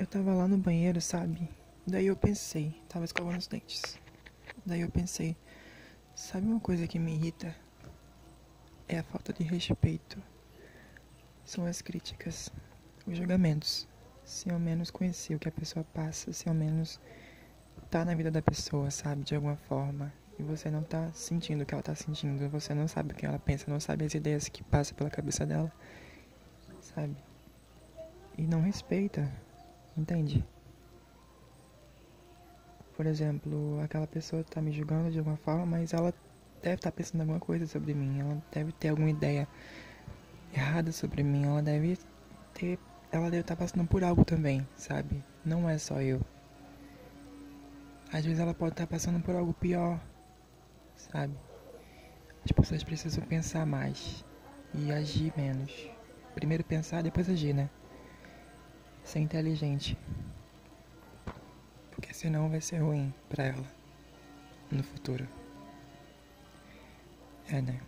Eu tava lá no banheiro, sabe? Daí eu pensei, tava escovando os dentes. Daí eu pensei, sabe uma coisa que me irrita? É a falta de respeito. São as críticas, os julgamentos. Se ao menos conhecer o que a pessoa passa, se ao menos tá na vida da pessoa, sabe? De alguma forma. E você não tá sentindo o que ela tá sentindo. Você não sabe o que ela pensa, não sabe as ideias que passam pela cabeça dela. Sabe? E não respeita. Entende? Por exemplo, aquela pessoa tá me julgando de alguma forma, mas ela deve estar tá pensando alguma coisa sobre mim. Ela deve ter alguma ideia errada sobre mim. Ela deve ter. Ela deve estar tá passando por algo também, sabe? Não é só eu. Às vezes ela pode estar tá passando por algo pior, sabe? As pessoas precisam pensar mais e agir menos. Primeiro pensar, depois agir, né? Ser inteligente. Porque senão vai ser ruim pra ela no futuro. É, né?